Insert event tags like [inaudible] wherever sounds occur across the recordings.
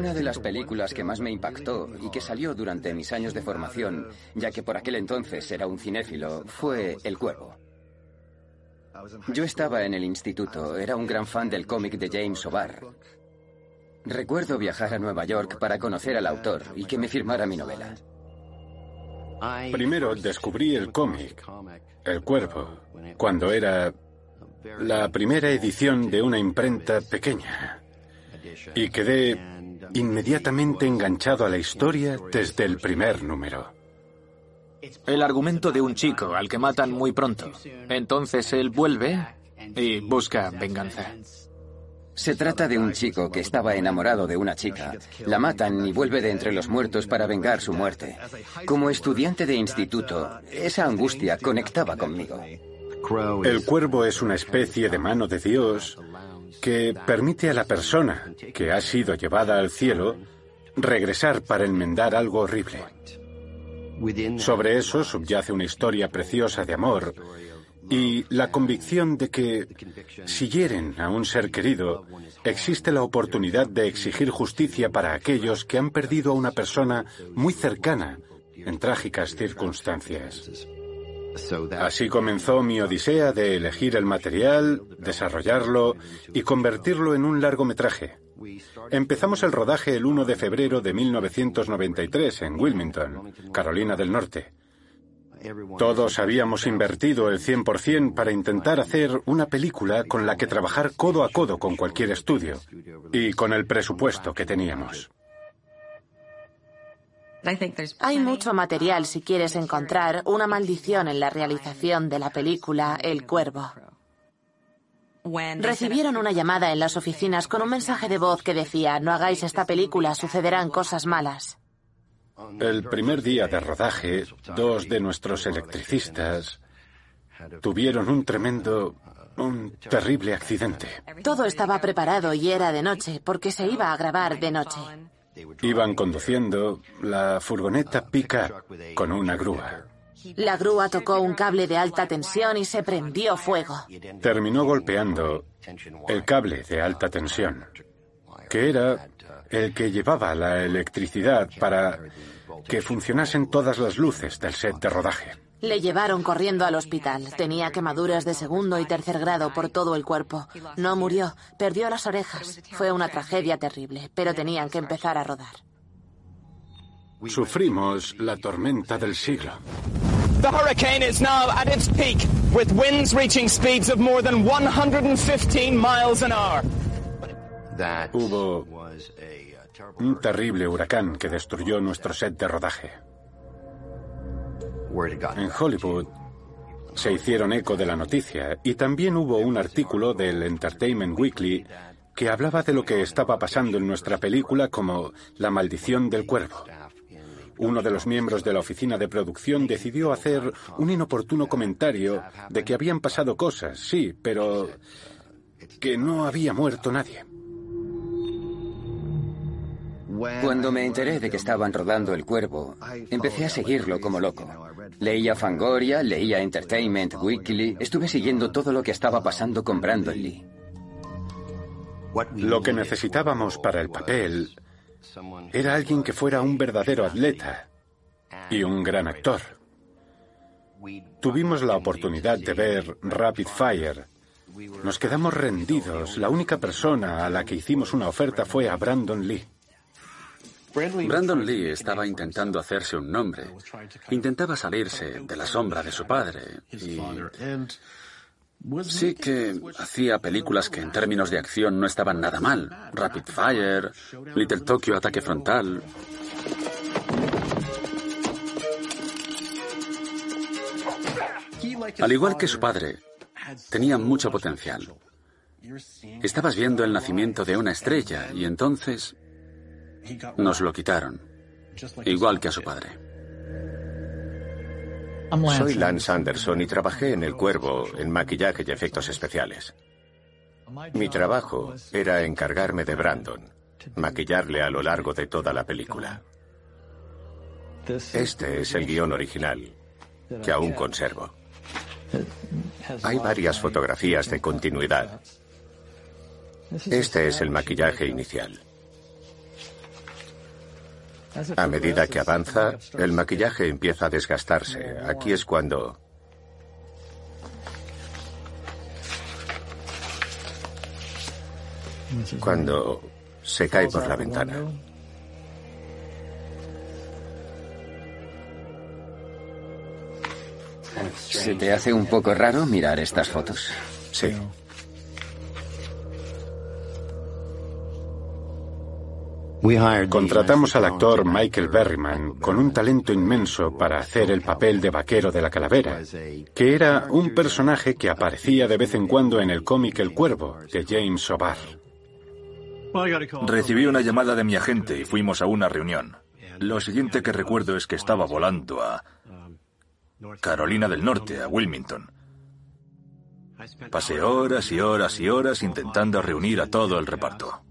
Una de las películas que más me impactó y que salió durante mis años de formación, ya que por aquel entonces era un cinéfilo, fue El Cuervo. Yo estaba en el instituto, era un gran fan del cómic de James O'Barr. Recuerdo viajar a Nueva York para conocer al autor y que me firmara mi novela. Primero descubrí el cómic, El Cuervo, cuando era la primera edición de una imprenta pequeña. Y quedé inmediatamente enganchado a la historia desde el primer número. El argumento de un chico al que matan muy pronto. Entonces él vuelve y busca venganza. Se trata de un chico que estaba enamorado de una chica. La matan y vuelve de entre los muertos para vengar su muerte. Como estudiante de instituto, esa angustia conectaba conmigo. El cuervo es una especie de mano de Dios que permite a la persona que ha sido llevada al cielo regresar para enmendar algo horrible. Sobre eso subyace una historia preciosa de amor y la convicción de que si hieren a un ser querido, existe la oportunidad de exigir justicia para aquellos que han perdido a una persona muy cercana en trágicas circunstancias. Así comenzó mi odisea de elegir el material, desarrollarlo y convertirlo en un largometraje. Empezamos el rodaje el 1 de febrero de 1993 en Wilmington, Carolina del Norte. Todos habíamos invertido el 100% para intentar hacer una película con la que trabajar codo a codo con cualquier estudio y con el presupuesto que teníamos. Hay mucho material si quieres encontrar una maldición en la realización de la película El Cuervo. Recibieron una llamada en las oficinas con un mensaje de voz que decía, no hagáis esta película, sucederán cosas malas. El primer día de rodaje, dos de nuestros electricistas tuvieron un tremendo, un terrible accidente. Todo estaba preparado y era de noche, porque se iba a grabar de noche. Iban conduciendo la furgoneta pica con una grúa. La grúa tocó un cable de alta tensión y se prendió fuego. Terminó golpeando el cable de alta tensión, que era el que llevaba la electricidad para que funcionasen todas las luces del set de rodaje. Le llevaron corriendo al hospital. Tenía quemaduras de segundo y tercer grado por todo el cuerpo. No murió, perdió las orejas. Fue una tragedia terrible, pero tenían que empezar a rodar. Sufrimos la tormenta del siglo. The hurricane is now at its peak, with winds reaching speeds of more than 115 miles an hour. Hubo un terrible huracán que destruyó nuestro set de rodaje. En Hollywood se hicieron eco de la noticia y también hubo un artículo del Entertainment Weekly que hablaba de lo que estaba pasando en nuestra película como La maldición del cuervo. Uno de los miembros de la oficina de producción decidió hacer un inoportuno comentario de que habían pasado cosas, sí, pero que no había muerto nadie. Cuando me enteré de que estaban rodando El Cuervo, empecé a seguirlo como loco. Leía Fangoria, leía Entertainment Weekly, estuve siguiendo todo lo que estaba pasando con Brandon Lee. Lo que necesitábamos para el papel era alguien que fuera un verdadero atleta y un gran actor. Tuvimos la oportunidad de ver Rapid Fire. Nos quedamos rendidos. La única persona a la que hicimos una oferta fue a Brandon Lee. Brandon Lee estaba intentando hacerse un nombre. Intentaba salirse de la sombra de su padre. Y sí que hacía películas que en términos de acción no estaban nada mal. Rapid Fire, Little Tokyo Ataque Frontal. Al igual que su padre, tenía mucho potencial. Estabas viendo el nacimiento de una estrella y entonces nos lo quitaron, igual que a su padre. Soy Lance Anderson y trabajé en El Cuervo en maquillaje y efectos especiales. Mi trabajo era encargarme de Brandon, maquillarle a lo largo de toda la película. Este es el guion original, que aún conservo. Hay varias fotografías de continuidad. Este es el maquillaje inicial. A medida que avanza, el maquillaje empieza a desgastarse. Aquí es cuando... Cuando se cae por la ventana. ¿Se te hace un poco raro mirar estas fotos? Sí. Contratamos al actor Michael Berryman con un talento inmenso para hacer el papel de vaquero de la calavera, que era un personaje que aparecía de vez en cuando en el cómic El Cuervo de James O'Barr. Recibí una llamada de mi agente y fuimos a una reunión. Lo siguiente que recuerdo es que estaba volando a Carolina del Norte, a Wilmington. Pasé horas y horas y horas intentando reunir a todo el reparto.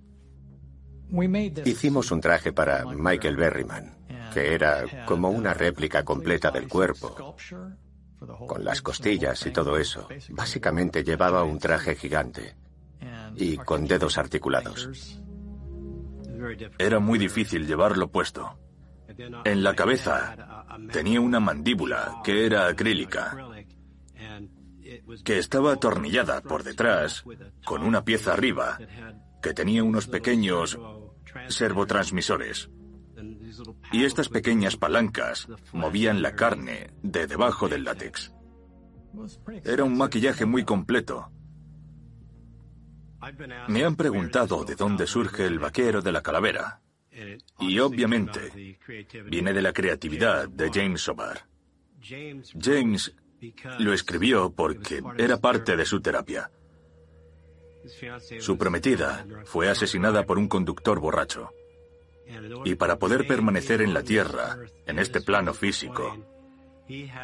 Hicimos un traje para Michael Berryman, que era como una réplica completa del cuerpo, con las costillas y todo eso. Básicamente llevaba un traje gigante y con dedos articulados. Era muy difícil llevarlo puesto. En la cabeza tenía una mandíbula que era acrílica, que estaba atornillada por detrás con una pieza arriba que tenía unos pequeños servotransmisores. Y estas pequeñas palancas movían la carne de debajo del látex. Era un maquillaje muy completo. Me han preguntado de dónde surge el vaquero de la calavera. Y obviamente viene de la creatividad de James O'Barr. James lo escribió porque era parte de su terapia. Su prometida fue asesinada por un conductor borracho. Y para poder permanecer en la Tierra, en este plano físico,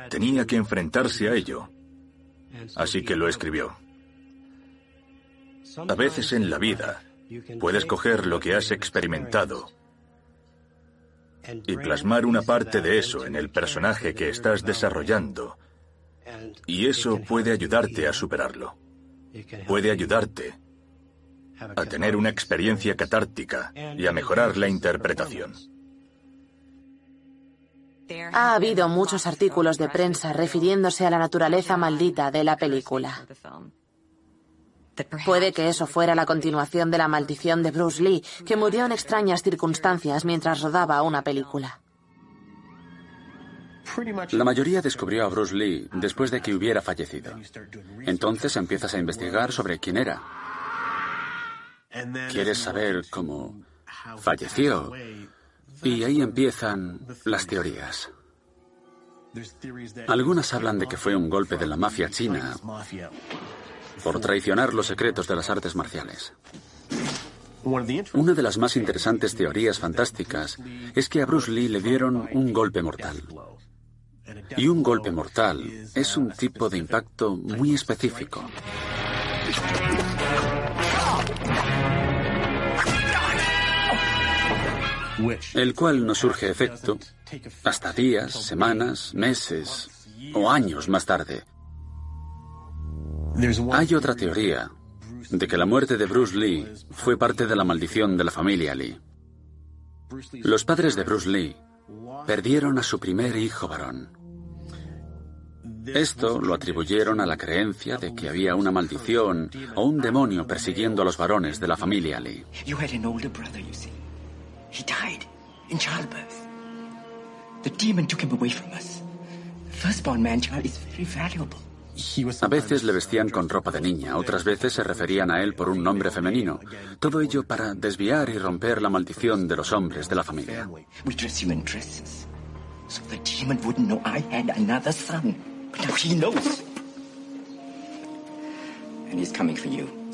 tenía que enfrentarse a ello. Así que lo escribió. A veces en la vida puedes coger lo que has experimentado y plasmar una parte de eso en el personaje que estás desarrollando. Y eso puede ayudarte a superarlo puede ayudarte a tener una experiencia catártica y a mejorar la interpretación. Ha habido muchos artículos de prensa refiriéndose a la naturaleza maldita de la película. Puede que eso fuera la continuación de la maldición de Bruce Lee, que murió en extrañas circunstancias mientras rodaba una película. La mayoría descubrió a Bruce Lee después de que hubiera fallecido. Entonces empiezas a investigar sobre quién era. Quieres saber cómo falleció. Y ahí empiezan las teorías. Algunas hablan de que fue un golpe de la mafia china por traicionar los secretos de las artes marciales. Una de las más interesantes teorías fantásticas es que a Bruce Lee le dieron un golpe mortal. Y un golpe mortal es un tipo de impacto muy específico. El cual no surge efecto hasta días, semanas, meses o años más tarde. Hay otra teoría de que la muerte de Bruce Lee fue parte de la maldición de la familia Lee. Los padres de Bruce Lee perdieron a su primer hijo varón. Esto lo atribuyeron a la creencia de que había una maldición o un demonio persiguiendo a los varones de la familia Lee. A veces le vestían con ropa de niña, otras veces se referían a él por un nombre femenino. Todo ello para desviar y romper la maldición de los hombres de la familia.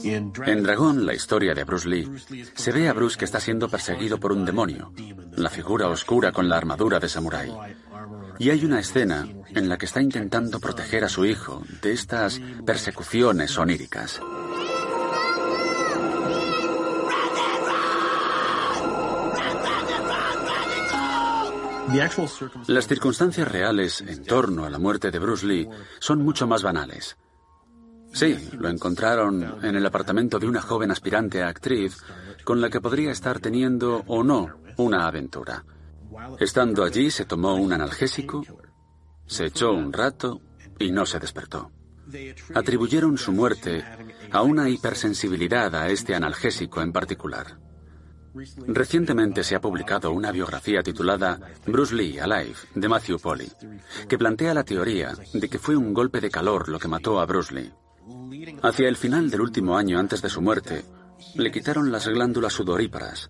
En Dragón, la historia de Bruce Lee, se ve a Bruce que está siendo perseguido por un demonio, la figura oscura con la armadura de samurái. Y hay una escena en la que está intentando proteger a su hijo de estas persecuciones oníricas. Las circunstancias reales en torno a la muerte de Bruce Lee son mucho más banales. Sí, lo encontraron en el apartamento de una joven aspirante a actriz con la que podría estar teniendo o no una aventura. Estando allí se tomó un analgésico, se echó un rato y no se despertó. Atribuyeron su muerte a una hipersensibilidad a este analgésico en particular. Recientemente se ha publicado una biografía titulada Bruce Lee Alive de Matthew Polly, que plantea la teoría de que fue un golpe de calor lo que mató a Bruce Lee. Hacia el final del último año antes de su muerte, le quitaron las glándulas sudoríparas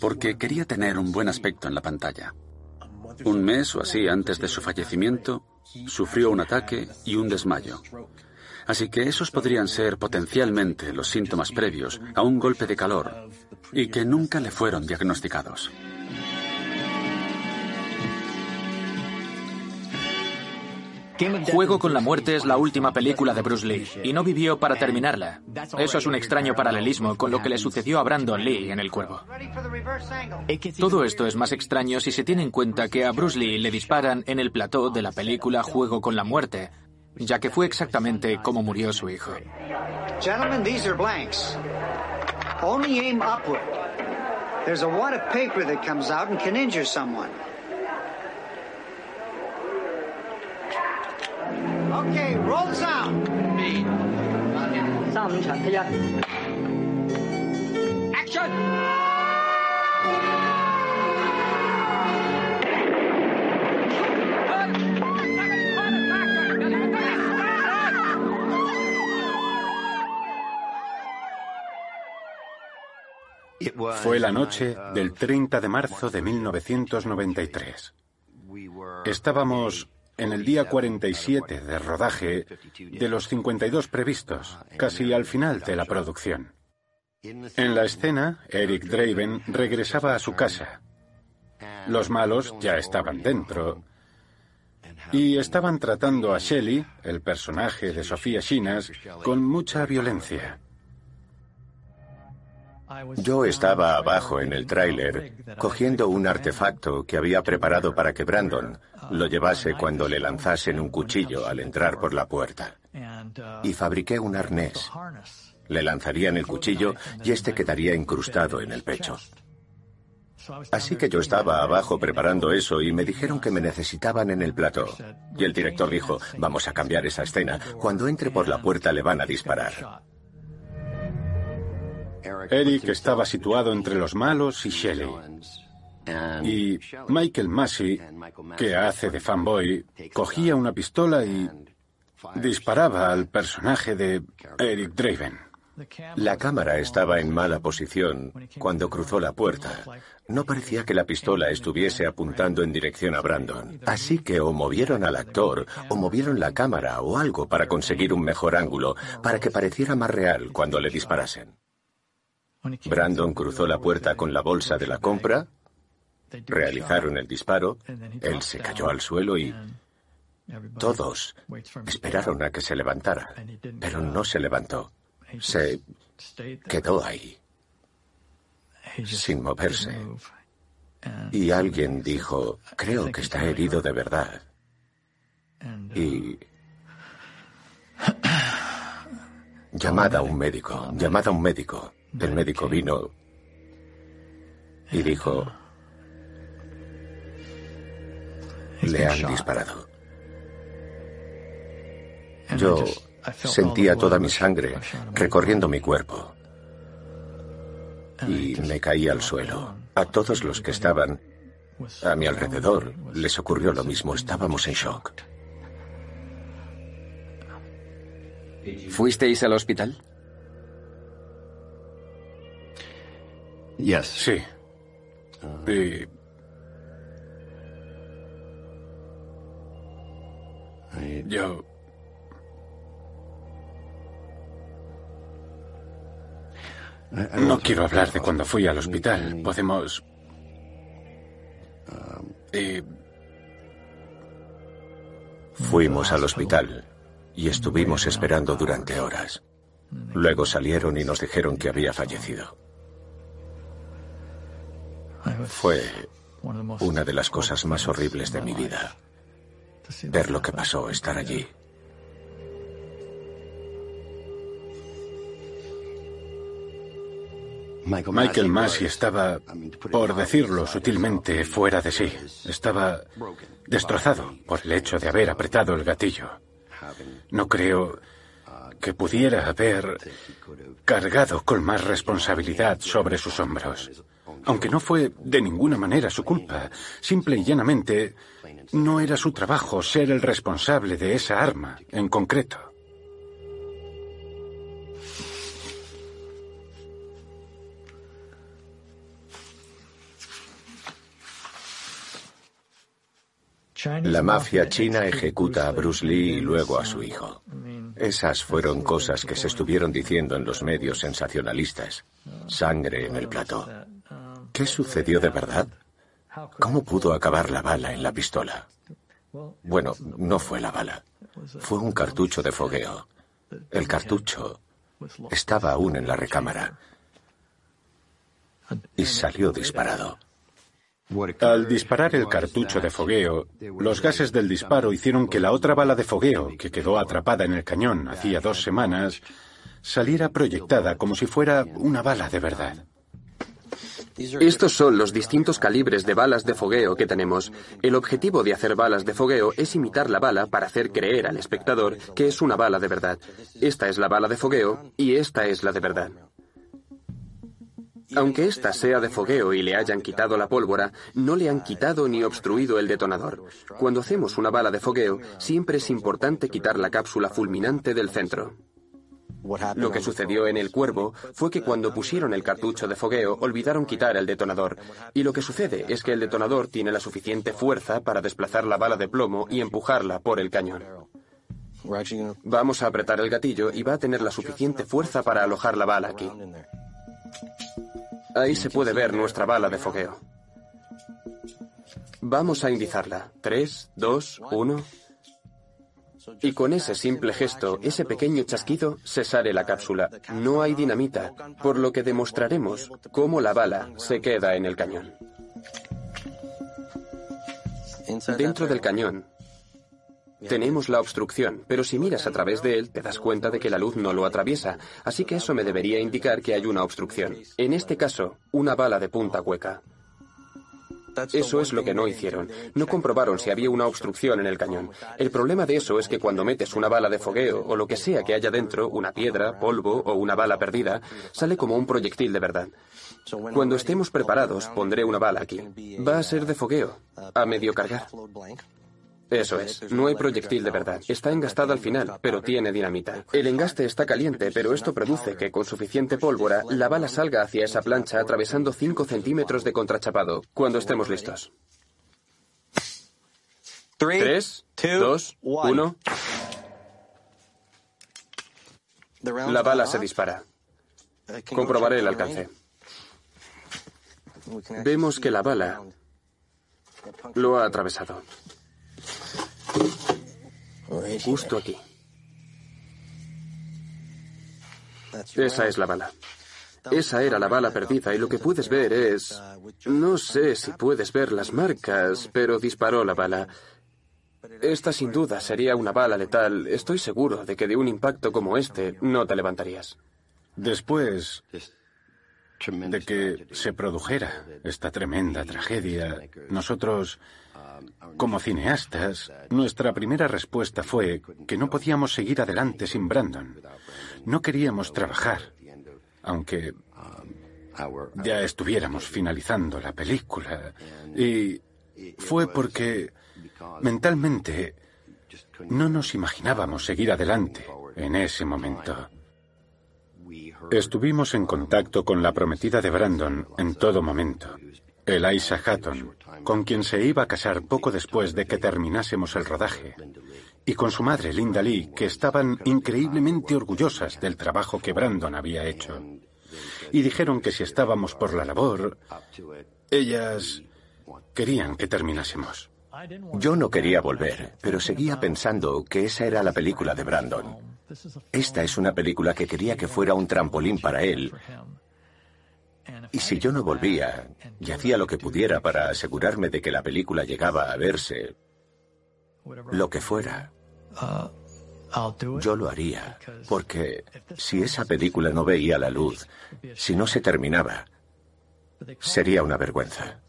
porque quería tener un buen aspecto en la pantalla. Un mes o así antes de su fallecimiento, sufrió un ataque y un desmayo. Así que esos podrían ser potencialmente los síntomas previos a un golpe de calor y que nunca le fueron diagnosticados. Juego con la muerte es la última película de Bruce Lee y no vivió para terminarla. Eso es un extraño paralelismo con lo que le sucedió a Brandon Lee en El Cuervo. Todo esto es más extraño si se tiene en cuenta que a Bruce Lee le disparan en el plató de la película Juego con la muerte, ya que fue exactamente como murió su hijo. Gentlemen, these are blanks. Only aim upward. There's a wad of paper that comes out and can injure someone. Okay, roll sound. Action! Fue la noche del 30 de marzo de 1993. Estábamos en el día 47 de rodaje de los 52 previstos, casi al final de la producción. En la escena, Eric Draven regresaba a su casa. Los malos ya estaban dentro y estaban tratando a Shelley, el personaje de Sofía Shinas, con mucha violencia. Yo estaba abajo en el tráiler cogiendo un artefacto que había preparado para que Brandon lo llevase cuando le lanzasen un cuchillo al entrar por la puerta. Y fabriqué un arnés. Le lanzarían el cuchillo y este quedaría incrustado en el pecho. Así que yo estaba abajo preparando eso y me dijeron que me necesitaban en el plató. Y el director dijo, vamos a cambiar esa escena. Cuando entre por la puerta le van a disparar. Eric estaba situado entre los malos y Shelley. Y Michael Massey, que hace de fanboy, cogía una pistola y disparaba al personaje de Eric Draven. La cámara estaba en mala posición cuando cruzó la puerta. No parecía que la pistola estuviese apuntando en dirección a Brandon. Así que o movieron al actor, o movieron la cámara o algo para conseguir un mejor ángulo, para que pareciera más real cuando le disparasen. Brandon cruzó la puerta con la bolsa de la compra, realizaron el disparo, él se cayó al suelo y todos esperaron a que se levantara, pero no se levantó. Se quedó ahí, sin moverse. Y alguien dijo, creo que está herido de verdad. Y... [coughs] Llamad a un médico, llamad a un médico. El médico vino y dijo, le han disparado. Yo sentía toda mi sangre recorriendo mi cuerpo y me caí al suelo. A todos los que estaban a mi alrededor les ocurrió lo mismo, estábamos en shock. ¿Fuisteis al hospital? Sí. Y... Yo... No quiero hablar de cuando fui al hospital. Podemos... Y... Fuimos al hospital y estuvimos esperando durante horas. Luego salieron y nos dijeron que había fallecido. Fue una de las cosas más horribles de mi vida. Ver lo que pasó, estar allí. Michael Massey estaba, por decirlo sutilmente, fuera de sí. Estaba destrozado por el hecho de haber apretado el gatillo. No creo que pudiera haber cargado con más responsabilidad sobre sus hombros. Aunque no fue de ninguna manera su culpa, simple y llanamente no era su trabajo ser el responsable de esa arma en concreto. La mafia china ejecuta a Bruce Lee y luego a su hijo. Esas fueron cosas que se estuvieron diciendo en los medios sensacionalistas. Sangre en el plato. ¿Qué sucedió de verdad? ¿Cómo pudo acabar la bala en la pistola? Bueno, no fue la bala. Fue un cartucho de fogueo. El cartucho estaba aún en la recámara y salió disparado. Al disparar el cartucho de fogueo, los gases del disparo hicieron que la otra bala de fogueo, que quedó atrapada en el cañón hacía dos semanas, saliera proyectada como si fuera una bala de verdad. Estos son los distintos calibres de balas de fogueo que tenemos. El objetivo de hacer balas de fogueo es imitar la bala para hacer creer al espectador que es una bala de verdad. Esta es la bala de fogueo y esta es la de verdad. Aunque ésta sea de fogueo y le hayan quitado la pólvora, no le han quitado ni obstruido el detonador. Cuando hacemos una bala de fogueo, siempre es importante quitar la cápsula fulminante del centro. Lo que sucedió en el cuervo fue que cuando pusieron el cartucho de fogueo olvidaron quitar el detonador. Y lo que sucede es que el detonador tiene la suficiente fuerza para desplazar la bala de plomo y empujarla por el cañón. Vamos a apretar el gatillo y va a tener la suficiente fuerza para alojar la bala aquí. Ahí se puede ver nuestra bala de fogueo. Vamos a indizarla. Tres, dos, uno. Y con ese simple gesto, ese pequeño chasquido, se sale la cápsula. No hay dinamita, por lo que demostraremos cómo la bala se queda en el cañón. Dentro del cañón tenemos la obstrucción, pero si miras a través de él te das cuenta de que la luz no lo atraviesa, así que eso me debería indicar que hay una obstrucción. En este caso, una bala de punta hueca. Eso es lo que no hicieron. No comprobaron si había una obstrucción en el cañón. El problema de eso es que cuando metes una bala de fogueo o lo que sea que haya dentro, una piedra, polvo o una bala perdida, sale como un proyectil de verdad. Cuando estemos preparados, pondré una bala aquí. Va a ser de fogueo, a medio cargar. Eso es, no hay proyectil de verdad. Está engastada al final, pero tiene dinamita. El engaste está caliente, pero esto produce que con suficiente pólvora la bala salga hacia esa plancha atravesando 5 centímetros de contrachapado. Cuando estemos listos. 3, 2, 1. La bala se dispara. Comprobaré el alcance. Vemos que la bala lo ha atravesado. Justo aquí. Esa es la bala. Esa era la bala perdida y lo que puedes ver es... No sé si puedes ver las marcas, pero disparó la bala. Esta sin duda sería una bala letal. Estoy seguro de que de un impacto como este no te levantarías. Después de que se produjera esta tremenda tragedia, nosotros como cineastas, nuestra primera respuesta fue que no podíamos seguir adelante sin Brandon. No queríamos trabajar, aunque ya estuviéramos finalizando la película. Y fue porque mentalmente no nos imaginábamos seguir adelante en ese momento. Estuvimos en contacto con la prometida de Brandon en todo momento, Eliza Hatton, con quien se iba a casar poco después de que terminásemos el rodaje, y con su madre, Linda Lee, que estaban increíblemente orgullosas del trabajo que Brandon había hecho. Y dijeron que si estábamos por la labor, ellas querían que terminásemos. Yo no quería volver, pero seguía pensando que esa era la película de Brandon. Esta es una película que quería que fuera un trampolín para él y si yo no volvía y hacía lo que pudiera para asegurarme de que la película llegaba a verse, lo que fuera, Yo lo haría, porque si esa película no veía la luz, si no se terminaba, sería una vergüenza.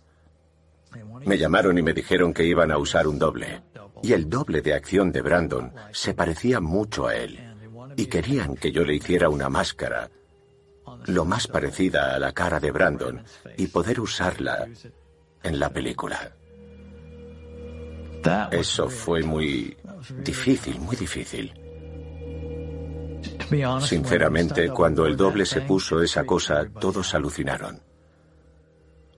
Me llamaron y me dijeron que iban a usar un doble. Y el doble de acción de Brandon se parecía mucho a él. Y querían que yo le hiciera una máscara lo más parecida a la cara de Brandon y poder usarla en la película. Eso fue muy difícil, muy difícil. Sinceramente, cuando el doble se puso esa cosa, todos alucinaron.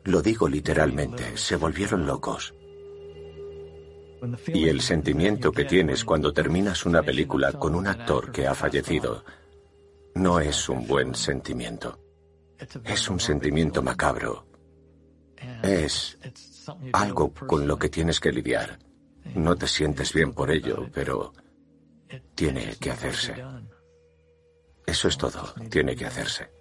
Lo digo literalmente, se volvieron locos. Y el sentimiento que tienes cuando terminas una película con un actor que ha fallecido no es un buen sentimiento. Es un sentimiento macabro. Es algo con lo que tienes que lidiar. No te sientes bien por ello, pero tiene que hacerse. Eso es todo, tiene que hacerse.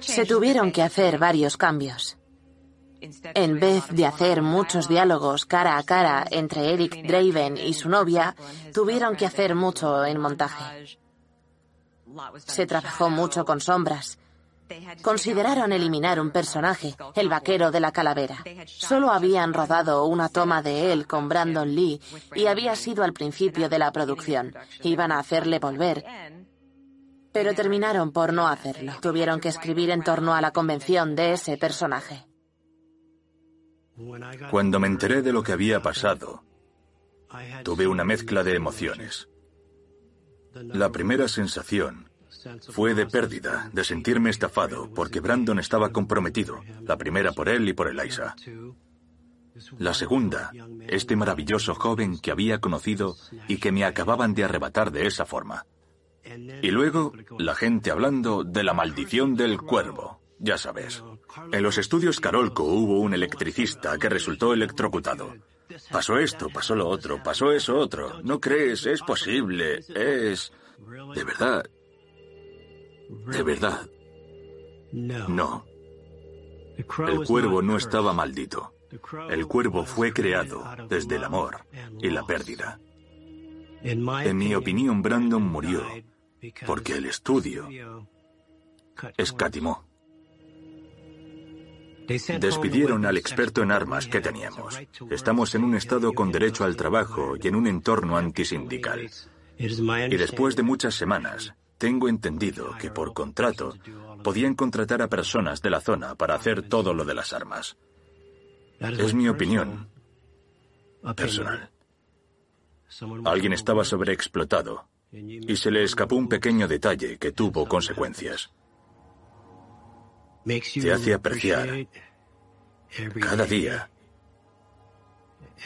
Se tuvieron que hacer varios cambios. En vez de hacer muchos diálogos cara a cara entre Eric Draven y su novia, tuvieron que hacer mucho en montaje. Se trabajó mucho con sombras. Consideraron eliminar un personaje, el vaquero de la calavera. Solo habían rodado una toma de él con Brandon Lee y había sido al principio de la producción. Iban a hacerle volver, pero terminaron por no hacerlo. Tuvieron que escribir en torno a la convención de ese personaje. Cuando me enteré de lo que había pasado, tuve una mezcla de emociones. La primera sensación fue de pérdida, de sentirme estafado, porque Brandon estaba comprometido, la primera por él y por Eliza. La segunda, este maravilloso joven que había conocido y que me acababan de arrebatar de esa forma. Y luego, la gente hablando de la maldición del cuervo, ya sabes. En los estudios Carolco hubo un electricista que resultó electrocutado. Pasó esto, pasó lo otro, pasó eso otro. ¿No crees? Es posible. Es... De verdad. De verdad. No. El cuervo no estaba maldito. El cuervo fue creado desde el amor y la pérdida. En mi opinión, Brandon murió porque el estudio escatimó. Despidieron al experto en armas que teníamos. Estamos en un estado con derecho al trabajo y en un entorno antisindical. Y después de muchas semanas, tengo entendido que por contrato podían contratar a personas de la zona para hacer todo lo de las armas. Es mi opinión personal. Alguien estaba sobreexplotado y se le escapó un pequeño detalle que tuvo consecuencias. Te hace apreciar cada día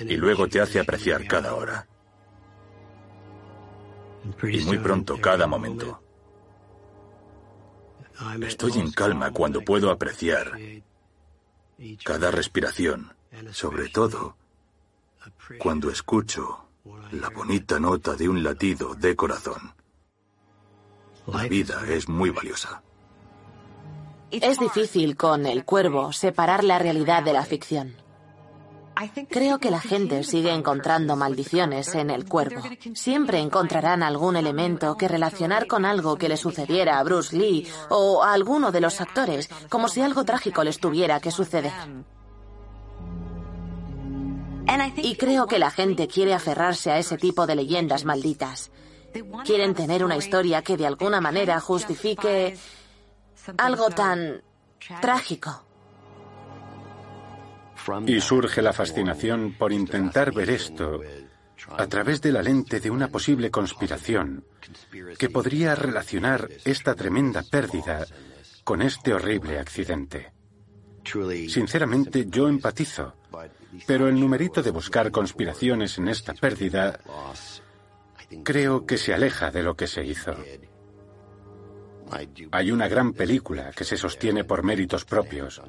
y luego te hace apreciar cada hora. Y muy pronto cada momento. Estoy en calma cuando puedo apreciar cada respiración, sobre todo cuando escucho la bonita nota de un latido de corazón. La vida es muy valiosa. Es difícil con El Cuervo separar la realidad de la ficción. Creo que la gente sigue encontrando maldiciones en El Cuervo. Siempre encontrarán algún elemento que relacionar con algo que le sucediera a Bruce Lee o a alguno de los actores, como si algo trágico les tuviera que suceder. Y creo que la gente quiere aferrarse a ese tipo de leyendas malditas. Quieren tener una historia que de alguna manera justifique algo tan trágico. Y surge la fascinación por intentar ver esto a través de la lente de una posible conspiración que podría relacionar esta tremenda pérdida con este horrible accidente. Sinceramente, yo empatizo, pero el numerito de buscar conspiraciones en esta pérdida creo que se aleja de lo que se hizo. Hay una gran película que se sostiene por méritos propios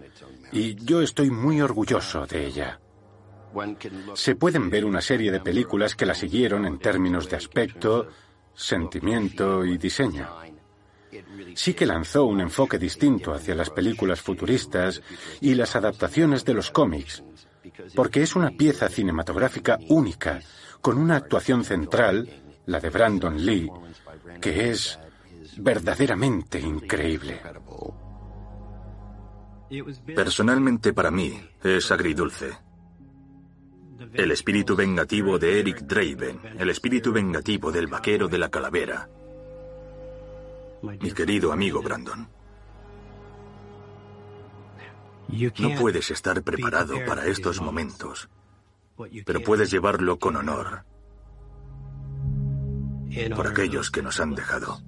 y yo estoy muy orgulloso de ella. Se pueden ver una serie de películas que la siguieron en términos de aspecto, sentimiento y diseño. Sí que lanzó un enfoque distinto hacia las películas futuristas y las adaptaciones de los cómics, porque es una pieza cinematográfica única, con una actuación central, la de Brandon Lee, que es verdaderamente increíble. Personalmente para mí es agridulce. El espíritu vengativo de Eric Draven, el espíritu vengativo del vaquero de la calavera. Mi querido amigo Brandon. No puedes estar preparado para estos momentos, pero puedes llevarlo con honor por aquellos que nos han dejado.